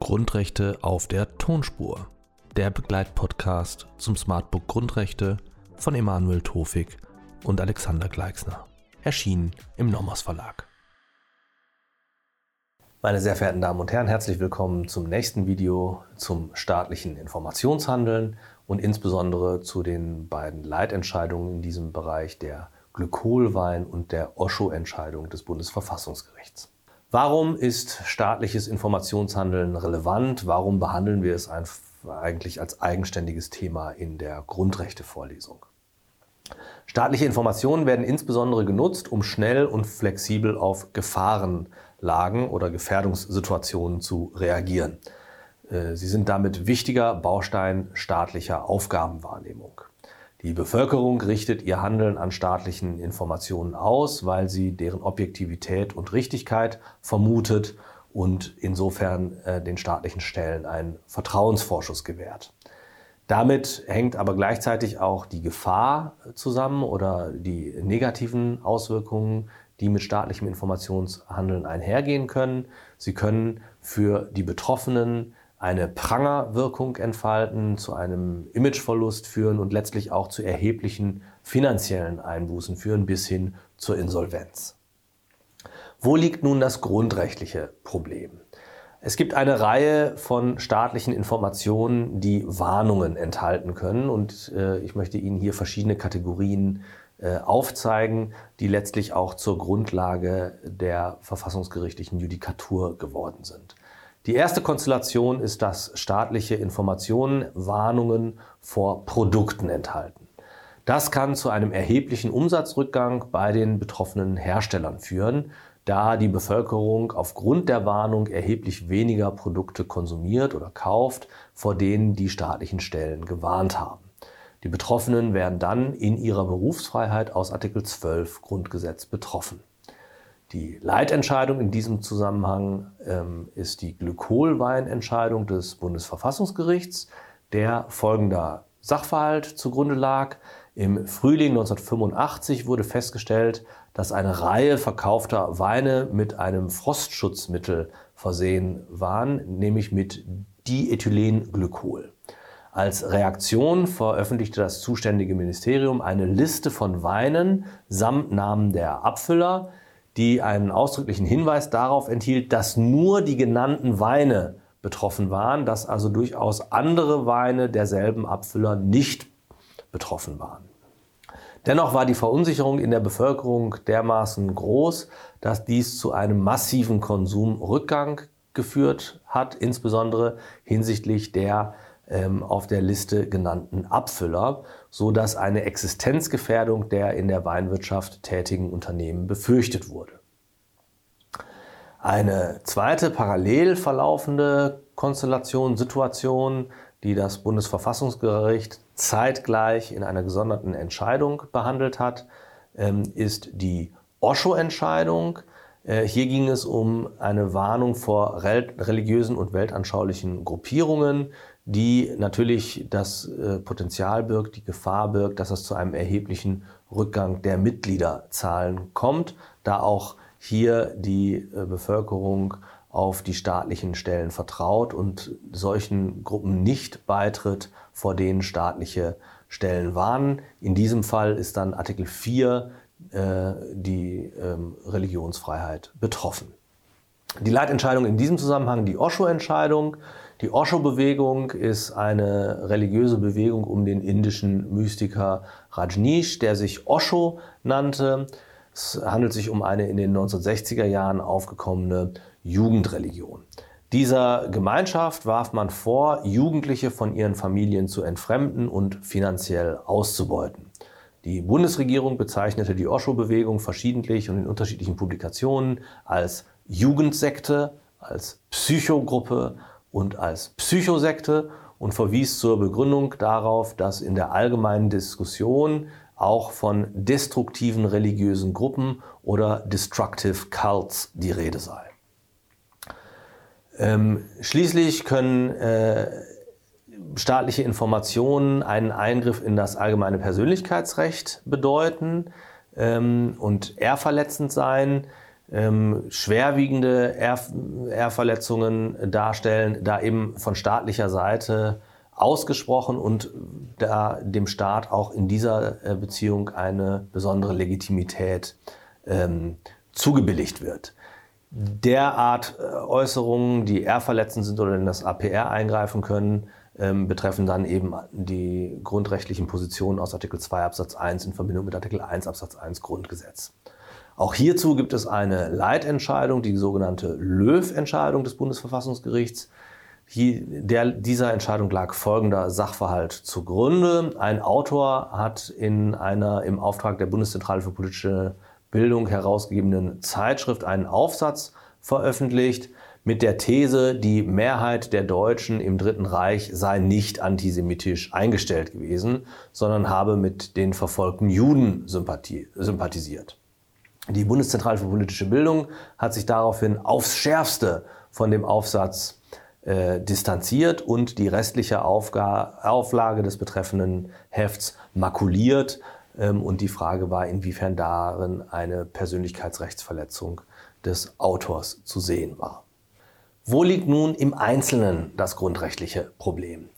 Grundrechte auf der Tonspur. Der Begleitpodcast zum Smartbook Grundrechte von Emanuel Tofik und Alexander Gleixner. Erschienen im Nomos Verlag. Meine sehr verehrten Damen und Herren, herzlich willkommen zum nächsten Video zum staatlichen Informationshandeln und insbesondere zu den beiden Leitentscheidungen in diesem Bereich der Glykolwein und der Osho-Entscheidung des Bundesverfassungsgerichts. Warum ist staatliches Informationshandeln relevant? Warum behandeln wir es eigentlich als eigenständiges Thema in der Grundrechtevorlesung? Staatliche Informationen werden insbesondere genutzt, um schnell und flexibel auf Gefahren Lagen oder Gefährdungssituationen zu reagieren. Äh, sie sind damit wichtiger Baustein staatlicher Aufgabenwahrnehmung. Die Bevölkerung richtet ihr Handeln an staatlichen Informationen aus, weil sie deren Objektivität und Richtigkeit vermutet und insofern äh, den staatlichen Stellen einen Vertrauensvorschuss gewährt. Damit hängt aber gleichzeitig auch die Gefahr zusammen oder die negativen Auswirkungen, die mit staatlichem Informationshandeln einhergehen können. Sie können für die Betroffenen eine Prangerwirkung entfalten, zu einem Imageverlust führen und letztlich auch zu erheblichen finanziellen Einbußen führen bis hin zur Insolvenz. Wo liegt nun das grundrechtliche Problem? Es gibt eine Reihe von staatlichen Informationen, die Warnungen enthalten können und äh, ich möchte Ihnen hier verschiedene Kategorien äh, aufzeigen, die letztlich auch zur Grundlage der verfassungsgerichtlichen Judikatur geworden sind. Die erste Konstellation ist, dass staatliche Informationen Warnungen vor Produkten enthalten. Das kann zu einem erheblichen Umsatzrückgang bei den betroffenen Herstellern führen, da die Bevölkerung aufgrund der Warnung erheblich weniger Produkte konsumiert oder kauft, vor denen die staatlichen Stellen gewarnt haben. Die Betroffenen werden dann in ihrer Berufsfreiheit aus Artikel 12 Grundgesetz betroffen. Die Leitentscheidung in diesem Zusammenhang ähm, ist die Glykolweinentscheidung des Bundesverfassungsgerichts, der folgender Sachverhalt zugrunde lag. Im Frühling 1985 wurde festgestellt, dass eine Reihe verkaufter Weine mit einem Frostschutzmittel versehen waren, nämlich mit Diethylenglykol. Als Reaktion veröffentlichte das zuständige Ministerium eine Liste von Weinen samt Namen der Abfüller, die einen ausdrücklichen Hinweis darauf enthielt, dass nur die genannten Weine betroffen waren, dass also durchaus andere Weine derselben Abfüller nicht betroffen waren. Dennoch war die Verunsicherung in der Bevölkerung dermaßen groß, dass dies zu einem massiven Konsumrückgang geführt hat, insbesondere hinsichtlich der ähm, auf der Liste genannten Abfüller, so dass eine Existenzgefährdung der in der Weinwirtschaft tätigen Unternehmen befürchtet wurde. Eine zweite parallel verlaufende Konstellation, Situation, die das Bundesverfassungsgericht zeitgleich in einer gesonderten Entscheidung behandelt hat, ähm, ist die Osho-Entscheidung. Äh, hier ging es um eine Warnung vor religiösen und weltanschaulichen Gruppierungen, die natürlich das äh, Potenzial birgt, die Gefahr birgt, dass es zu einem erheblichen Rückgang der Mitgliederzahlen kommt, da auch hier die äh, Bevölkerung auf die staatlichen Stellen vertraut und solchen Gruppen nicht beitritt, vor denen staatliche Stellen warnen. In diesem Fall ist dann Artikel 4 äh, die ähm, Religionsfreiheit betroffen. Die Leitentscheidung in diesem Zusammenhang, die Osho-Entscheidung, die Osho-Bewegung ist eine religiöse Bewegung um den indischen Mystiker Rajneesh, der sich Osho nannte. Es handelt sich um eine in den 1960er Jahren aufgekommene Jugendreligion. Dieser Gemeinschaft warf man vor, Jugendliche von ihren Familien zu entfremden und finanziell auszubeuten. Die Bundesregierung bezeichnete die Osho-Bewegung verschiedentlich und in unterschiedlichen Publikationen als Jugendsekte, als Psychogruppe, und als Psychosekte und verwies zur Begründung darauf, dass in der allgemeinen Diskussion auch von destruktiven religiösen Gruppen oder destructive cults die Rede sei. Ähm, schließlich können äh, staatliche Informationen einen Eingriff in das allgemeine Persönlichkeitsrecht bedeuten ähm, und ehrverletzend sein, ähm, schwerwiegende Ehr Ehrverletzungen darstellen, da eben von staatlicher Seite ausgesprochen und da dem Staat auch in dieser äh, Beziehung eine besondere Legitimität ähm, zugebilligt wird. Derart äh, Äußerungen, die ehrverletzend sind oder in das APR eingreifen können, ähm, betreffen dann eben die grundrechtlichen Positionen aus Artikel 2 Absatz 1 in Verbindung mit Artikel 1 Absatz 1 Grundgesetz. Auch hierzu gibt es eine Leitentscheidung, die sogenannte Löw-Entscheidung des Bundesverfassungsgerichts. Hier, der, dieser Entscheidung lag folgender Sachverhalt zugrunde. Ein Autor hat in einer im Auftrag der Bundeszentrale für politische Bildung herausgegebenen Zeitschrift einen Aufsatz veröffentlicht mit der These, die Mehrheit der Deutschen im Dritten Reich sei nicht antisemitisch eingestellt gewesen, sondern habe mit den verfolgten Juden sympathisiert. Die Bundeszentrale für politische Bildung hat sich daraufhin aufs schärfste von dem Aufsatz äh, distanziert und die restliche Aufga Auflage des betreffenden Hefts makuliert. Ähm, und die Frage war, inwiefern darin eine Persönlichkeitsrechtsverletzung des Autors zu sehen war. Wo liegt nun im Einzelnen das grundrechtliche Problem?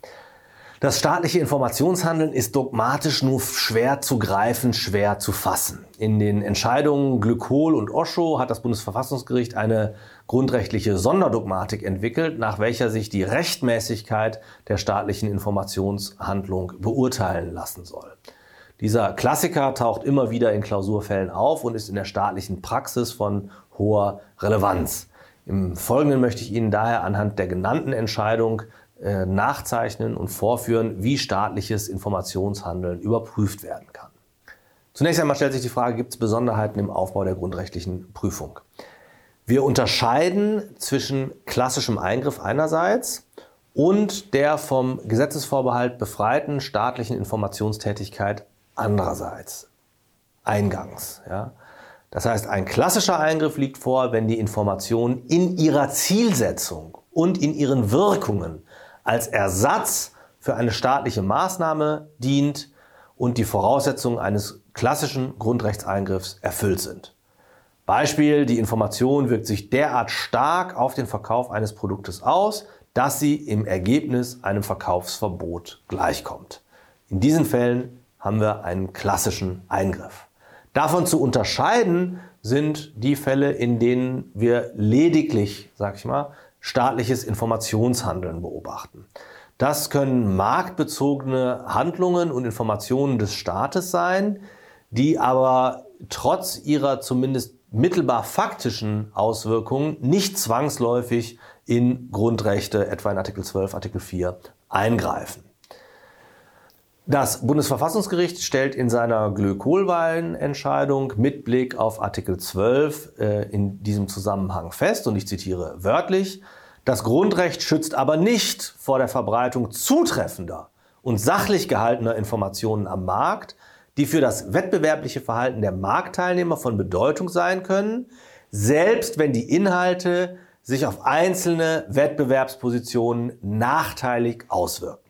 Das staatliche Informationshandeln ist dogmatisch nur schwer zu greifen, schwer zu fassen. In den Entscheidungen Glykol und Osho hat das Bundesverfassungsgericht eine grundrechtliche Sonderdogmatik entwickelt, nach welcher sich die Rechtmäßigkeit der staatlichen Informationshandlung beurteilen lassen soll. Dieser Klassiker taucht immer wieder in Klausurfällen auf und ist in der staatlichen Praxis von hoher Relevanz. Im Folgenden möchte ich Ihnen daher anhand der genannten Entscheidung äh, nachzeichnen und vorführen, wie staatliches Informationshandeln überprüft werden kann. Zunächst einmal stellt sich die Frage, gibt es Besonderheiten im Aufbau der grundrechtlichen Prüfung? Wir unterscheiden zwischen klassischem Eingriff einerseits und der vom Gesetzesvorbehalt befreiten staatlichen Informationstätigkeit andererseits. Eingangs. Ja. Das heißt, ein klassischer Eingriff liegt vor, wenn die Information in ihrer Zielsetzung und in ihren Wirkungen als Ersatz für eine staatliche Maßnahme dient und die Voraussetzungen eines klassischen Grundrechtseingriffs erfüllt sind. Beispiel, die Information wirkt sich derart stark auf den Verkauf eines Produktes aus, dass sie im Ergebnis einem Verkaufsverbot gleichkommt. In diesen Fällen haben wir einen klassischen Eingriff. Davon zu unterscheiden sind die Fälle, in denen wir lediglich, sag ich mal, staatliches Informationshandeln beobachten. Das können marktbezogene Handlungen und Informationen des Staates sein, die aber trotz ihrer zumindest mittelbar faktischen Auswirkungen nicht zwangsläufig in Grundrechte, etwa in Artikel 12, Artikel 4, eingreifen. Das Bundesverfassungsgericht stellt in seiner Glökohlwahlen-Entscheidung mit Blick auf Artikel 12 äh, in diesem Zusammenhang fest, und ich zitiere wörtlich, das Grundrecht schützt aber nicht vor der Verbreitung zutreffender und sachlich gehaltener Informationen am Markt, die für das wettbewerbliche Verhalten der Marktteilnehmer von Bedeutung sein können, selbst wenn die Inhalte sich auf einzelne Wettbewerbspositionen nachteilig auswirken.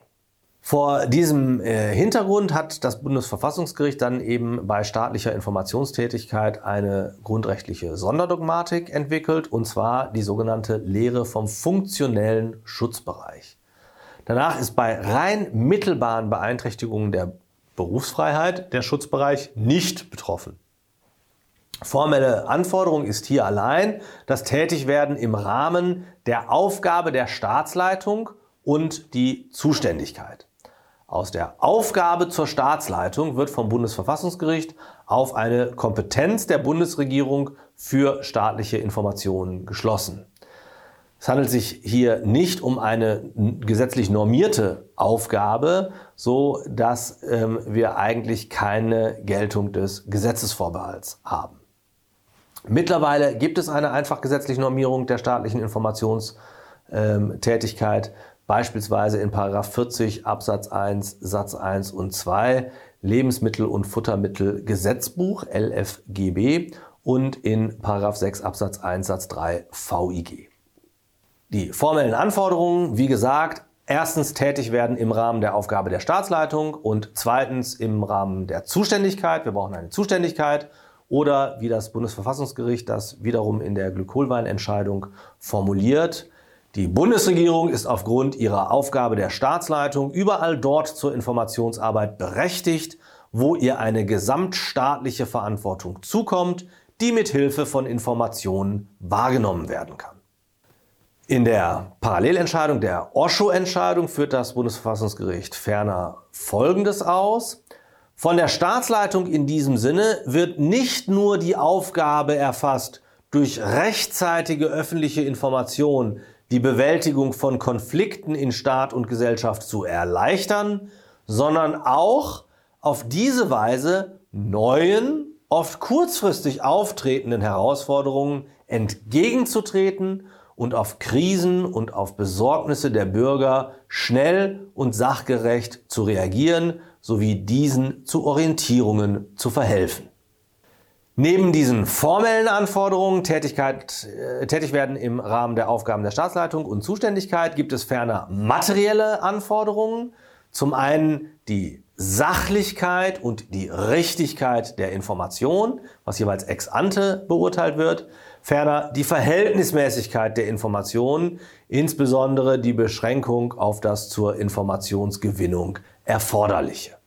Vor diesem äh, Hintergrund hat das Bundesverfassungsgericht dann eben bei staatlicher Informationstätigkeit eine grundrechtliche Sonderdogmatik entwickelt, und zwar die sogenannte Lehre vom funktionellen Schutzbereich. Danach ist bei rein mittelbaren Beeinträchtigungen der Berufsfreiheit der Schutzbereich nicht betroffen. Formelle Anforderung ist hier allein das Tätigwerden im Rahmen der Aufgabe der Staatsleitung und die Zuständigkeit. Aus der Aufgabe zur Staatsleitung wird vom Bundesverfassungsgericht auf eine Kompetenz der Bundesregierung für staatliche Informationen geschlossen. Es handelt sich hier nicht um eine gesetzlich normierte Aufgabe, so dass ähm, wir eigentlich keine Geltung des Gesetzesvorbehalts haben. Mittlerweile gibt es eine einfach gesetzliche Normierung der staatlichen Informationstätigkeit beispielsweise in 40 Absatz 1 Satz 1 und 2 Lebensmittel- und Futtermittelgesetzbuch LFGB und in 6 Absatz 1 Satz 3 VIG. Die formellen Anforderungen, wie gesagt, erstens tätig werden im Rahmen der Aufgabe der Staatsleitung und zweitens im Rahmen der Zuständigkeit. Wir brauchen eine Zuständigkeit oder wie das Bundesverfassungsgericht das wiederum in der Glykolweinentscheidung formuliert. Die Bundesregierung ist aufgrund ihrer Aufgabe der Staatsleitung überall dort zur Informationsarbeit berechtigt, wo ihr eine gesamtstaatliche Verantwortung zukommt, die mit Hilfe von Informationen wahrgenommen werden kann. In der Parallelentscheidung der Osho-Entscheidung führt das Bundesverfassungsgericht ferner Folgendes aus. Von der Staatsleitung in diesem Sinne wird nicht nur die Aufgabe erfasst, durch rechtzeitige öffentliche Information die Bewältigung von Konflikten in Staat und Gesellschaft zu erleichtern, sondern auch auf diese Weise neuen, oft kurzfristig auftretenden Herausforderungen entgegenzutreten und auf Krisen und auf Besorgnisse der Bürger schnell und sachgerecht zu reagieren sowie diesen zu Orientierungen zu verhelfen. Neben diesen formellen Anforderungen, Tätigkeit, äh, tätig werden im Rahmen der Aufgaben der Staatsleitung und Zuständigkeit, gibt es ferner materielle Anforderungen. Zum einen die Sachlichkeit und die Richtigkeit der Information, was jeweils ex ante beurteilt wird. Ferner die Verhältnismäßigkeit der Informationen, insbesondere die Beschränkung auf das zur Informationsgewinnung Erforderliche.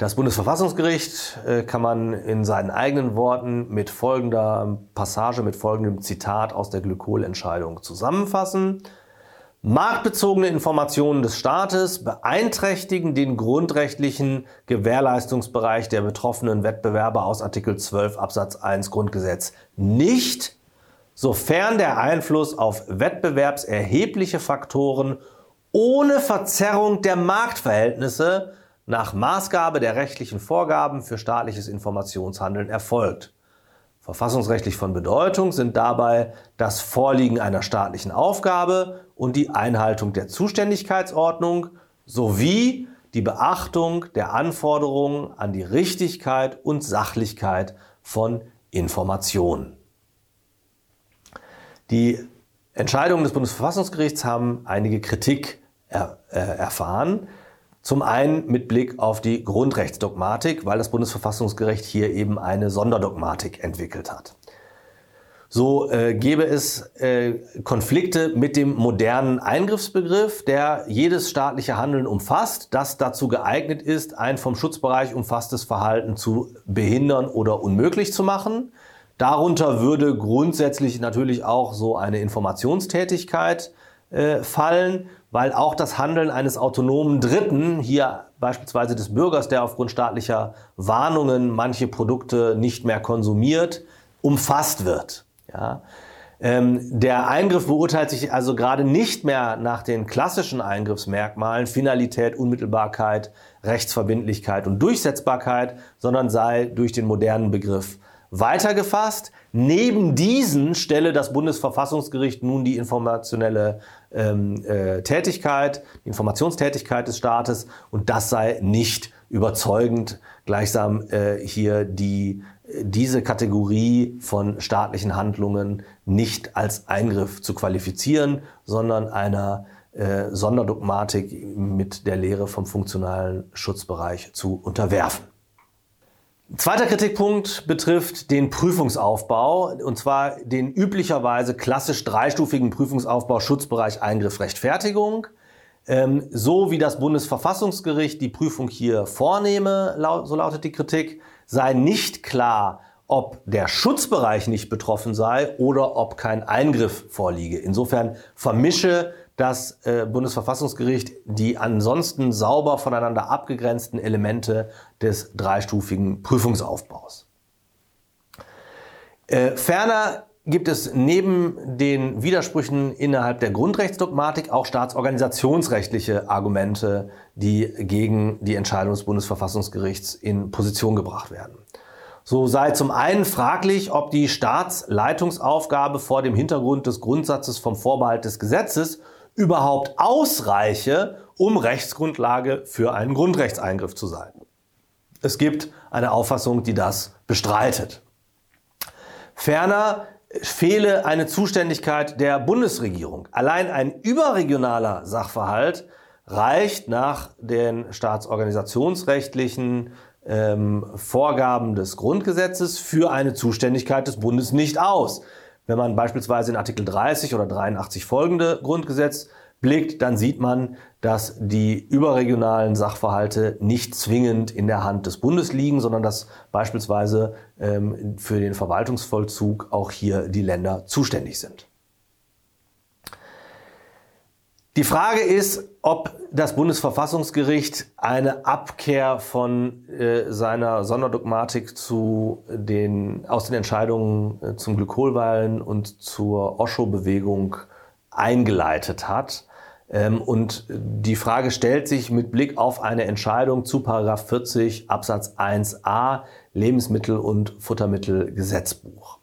Das Bundesverfassungsgericht äh, kann man in seinen eigenen Worten mit folgender Passage, mit folgendem Zitat aus der Glykolentscheidung zusammenfassen. Marktbezogene Informationen des Staates beeinträchtigen den grundrechtlichen Gewährleistungsbereich der betroffenen Wettbewerber aus Artikel 12 Absatz 1 Grundgesetz nicht, sofern der Einfluss auf wettbewerbserhebliche Faktoren ohne Verzerrung der Marktverhältnisse nach Maßgabe der rechtlichen Vorgaben für staatliches Informationshandeln erfolgt. Verfassungsrechtlich von Bedeutung sind dabei das Vorliegen einer staatlichen Aufgabe und die Einhaltung der Zuständigkeitsordnung sowie die Beachtung der Anforderungen an die Richtigkeit und Sachlichkeit von Informationen. Die Entscheidungen des Bundesverfassungsgerichts haben einige Kritik er, äh, erfahren. Zum einen mit Blick auf die Grundrechtsdogmatik, weil das Bundesverfassungsgericht hier eben eine Sonderdogmatik entwickelt hat. So äh, gäbe es äh, Konflikte mit dem modernen Eingriffsbegriff, der jedes staatliche Handeln umfasst, das dazu geeignet ist, ein vom Schutzbereich umfasstes Verhalten zu behindern oder unmöglich zu machen. Darunter würde grundsätzlich natürlich auch so eine Informationstätigkeit äh, fallen weil auch das Handeln eines autonomen Dritten, hier beispielsweise des Bürgers, der aufgrund staatlicher Warnungen manche Produkte nicht mehr konsumiert, umfasst wird. Ja? Ähm, der Eingriff beurteilt sich also gerade nicht mehr nach den klassischen Eingriffsmerkmalen Finalität, Unmittelbarkeit, Rechtsverbindlichkeit und Durchsetzbarkeit, sondern sei durch den modernen Begriff weitergefasst. Neben diesen stelle das Bundesverfassungsgericht nun die informationelle ähm, äh, Tätigkeit, die Informationstätigkeit des Staates und das sei nicht überzeugend, gleichsam äh, hier die, diese Kategorie von staatlichen Handlungen nicht als Eingriff zu qualifizieren, sondern einer äh, Sonderdogmatik mit der Lehre vom funktionalen Schutzbereich zu unterwerfen. Zweiter Kritikpunkt betrifft den Prüfungsaufbau, und zwar den üblicherweise klassisch dreistufigen Prüfungsaufbau Schutzbereich Eingriff Rechtfertigung. Ähm, so wie das Bundesverfassungsgericht die Prüfung hier vornehme, so lautet die Kritik, sei nicht klar, ob der Schutzbereich nicht betroffen sei oder ob kein Eingriff vorliege. Insofern vermische das äh, Bundesverfassungsgericht die ansonsten sauber voneinander abgegrenzten Elemente des dreistufigen Prüfungsaufbaus. Äh, ferner gibt es neben den Widersprüchen innerhalb der Grundrechtsdogmatik auch staatsorganisationsrechtliche Argumente, die gegen die Entscheidung des Bundesverfassungsgerichts in Position gebracht werden. So sei zum einen fraglich, ob die Staatsleitungsaufgabe vor dem Hintergrund des Grundsatzes vom Vorbehalt des Gesetzes überhaupt ausreiche, um Rechtsgrundlage für einen Grundrechtseingriff zu sein. Es gibt eine Auffassung, die das bestreitet. Ferner fehle eine Zuständigkeit der Bundesregierung. Allein ein überregionaler Sachverhalt reicht nach den staatsorganisationsrechtlichen ähm, Vorgaben des Grundgesetzes für eine Zuständigkeit des Bundes nicht aus. Wenn man beispielsweise in Artikel 30 oder 83 folgende Grundgesetz blickt, dann sieht man, dass die überregionalen Sachverhalte nicht zwingend in der Hand des Bundes liegen, sondern dass beispielsweise ähm, für den Verwaltungsvollzug auch hier die Länder zuständig sind. Die Frage ist, ob das Bundesverfassungsgericht eine Abkehr von äh, seiner Sonderdogmatik zu den, aus den Entscheidungen äh, zum Glykolwahlen und zur Osho-Bewegung eingeleitet hat. Ähm, und die Frage stellt sich mit Blick auf eine Entscheidung zu 40 Absatz 1a Lebensmittel- und Futtermittelgesetzbuch.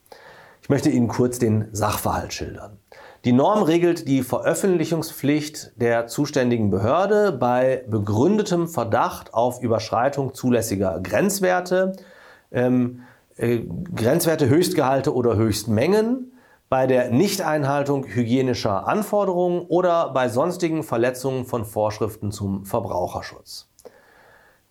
Ich möchte Ihnen kurz den Sachverhalt schildern. Die Norm regelt die Veröffentlichungspflicht der zuständigen Behörde bei begründetem Verdacht auf Überschreitung zulässiger Grenzwerte, ähm, äh, Grenzwerte, Höchstgehalte oder Höchstmengen bei der Nichteinhaltung hygienischer Anforderungen oder bei sonstigen Verletzungen von Vorschriften zum Verbraucherschutz.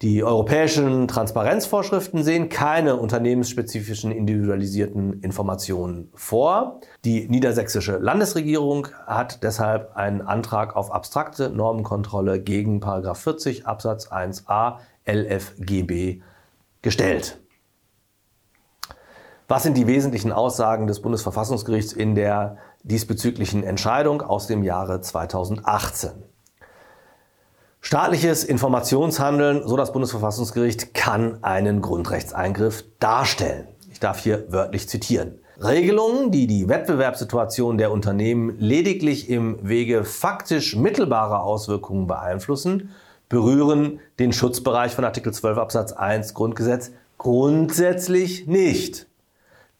Die europäischen Transparenzvorschriften sehen keine unternehmensspezifischen individualisierten Informationen vor. Die niedersächsische Landesregierung hat deshalb einen Antrag auf abstrakte Normenkontrolle gegen 40 Absatz 1a LFGB gestellt. Was sind die wesentlichen Aussagen des Bundesverfassungsgerichts in der diesbezüglichen Entscheidung aus dem Jahre 2018? Staatliches Informationshandeln, so das Bundesverfassungsgericht, kann einen Grundrechtseingriff darstellen. Ich darf hier wörtlich zitieren. Regelungen, die die Wettbewerbssituation der Unternehmen lediglich im Wege faktisch mittelbarer Auswirkungen beeinflussen, berühren den Schutzbereich von Artikel 12 Absatz 1 Grundgesetz grundsätzlich nicht.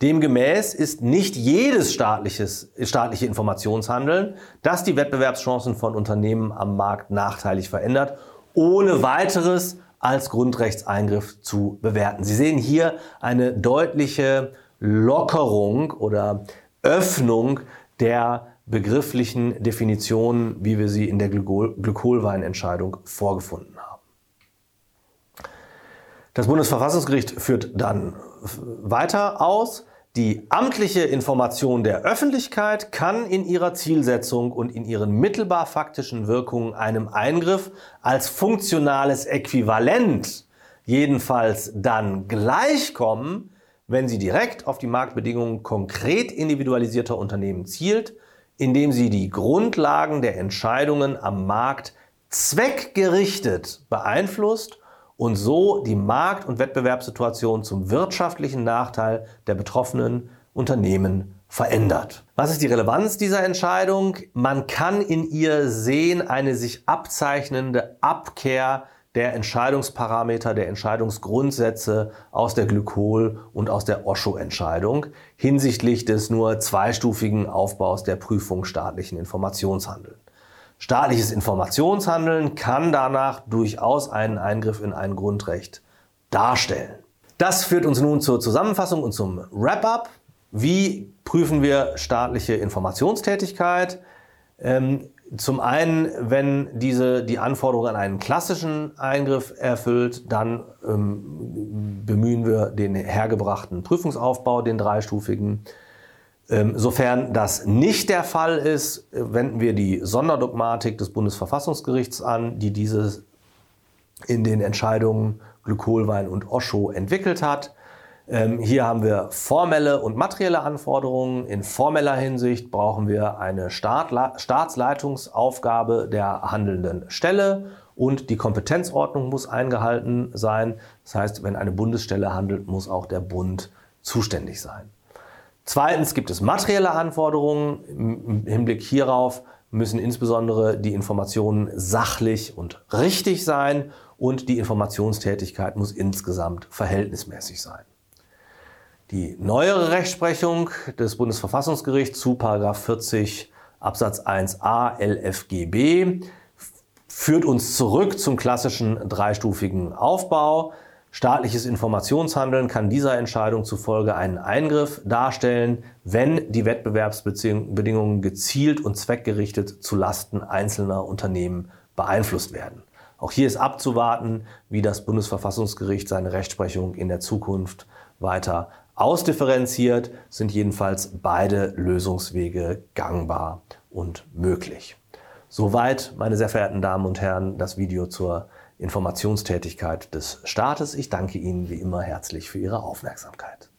Demgemäß ist nicht jedes staatliches, staatliche Informationshandeln, das die Wettbewerbschancen von Unternehmen am Markt nachteilig verändert, ohne weiteres als Grundrechtseingriff zu bewerten. Sie sehen hier eine deutliche Lockerung oder Öffnung der begrifflichen Definitionen, wie wir sie in der Glykolweinentscheidung vorgefunden haben. Das Bundesverfassungsgericht führt dann weiter aus. Die amtliche Information der Öffentlichkeit kann in ihrer Zielsetzung und in ihren mittelbar faktischen Wirkungen einem Eingriff als funktionales Äquivalent jedenfalls dann gleichkommen, wenn sie direkt auf die Marktbedingungen konkret individualisierter Unternehmen zielt, indem sie die Grundlagen der Entscheidungen am Markt zweckgerichtet beeinflusst und so die Markt- und Wettbewerbssituation zum wirtschaftlichen Nachteil der betroffenen Unternehmen verändert. Was ist die Relevanz dieser Entscheidung? Man kann in ihr sehen eine sich abzeichnende Abkehr der Entscheidungsparameter, der Entscheidungsgrundsätze aus der Glykol- und aus der Osho-Entscheidung hinsichtlich des nur zweistufigen Aufbaus der Prüfung staatlichen Informationshandeln. Staatliches Informationshandeln kann danach durchaus einen Eingriff in ein Grundrecht darstellen. Das führt uns nun zur Zusammenfassung und zum Wrap-up. Wie prüfen wir staatliche Informationstätigkeit? Ähm, zum einen, wenn diese die Anforderungen an einen klassischen Eingriff erfüllt, dann ähm, bemühen wir den hergebrachten Prüfungsaufbau, den dreistufigen. Ähm, sofern das nicht der Fall ist, wenden wir die Sonderdogmatik des Bundesverfassungsgerichts an, die dieses in den Entscheidungen Glykolwein und Osho entwickelt hat. Ähm, hier haben wir formelle und materielle Anforderungen. In formeller Hinsicht brauchen wir eine Staatsleitungsaufgabe der handelnden Stelle und die Kompetenzordnung muss eingehalten sein. Das heißt, wenn eine Bundesstelle handelt, muss auch der Bund zuständig sein. Zweitens gibt es materielle Anforderungen. Im Hinblick hierauf müssen insbesondere die Informationen sachlich und richtig sein und die Informationstätigkeit muss insgesamt verhältnismäßig sein. Die neuere Rechtsprechung des Bundesverfassungsgerichts zu 40 Absatz 1a LFGB führt uns zurück zum klassischen dreistufigen Aufbau. Staatliches Informationshandeln kann dieser Entscheidung zufolge einen Eingriff darstellen, wenn die Wettbewerbsbedingungen gezielt und zweckgerichtet zu Lasten einzelner Unternehmen beeinflusst werden. Auch hier ist abzuwarten, wie das Bundesverfassungsgericht seine Rechtsprechung in der Zukunft weiter ausdifferenziert, sind jedenfalls beide Lösungswege gangbar und möglich. Soweit, meine sehr verehrten Damen und Herren, das Video zur Informationstätigkeit des Staates. Ich danke Ihnen wie immer herzlich für Ihre Aufmerksamkeit.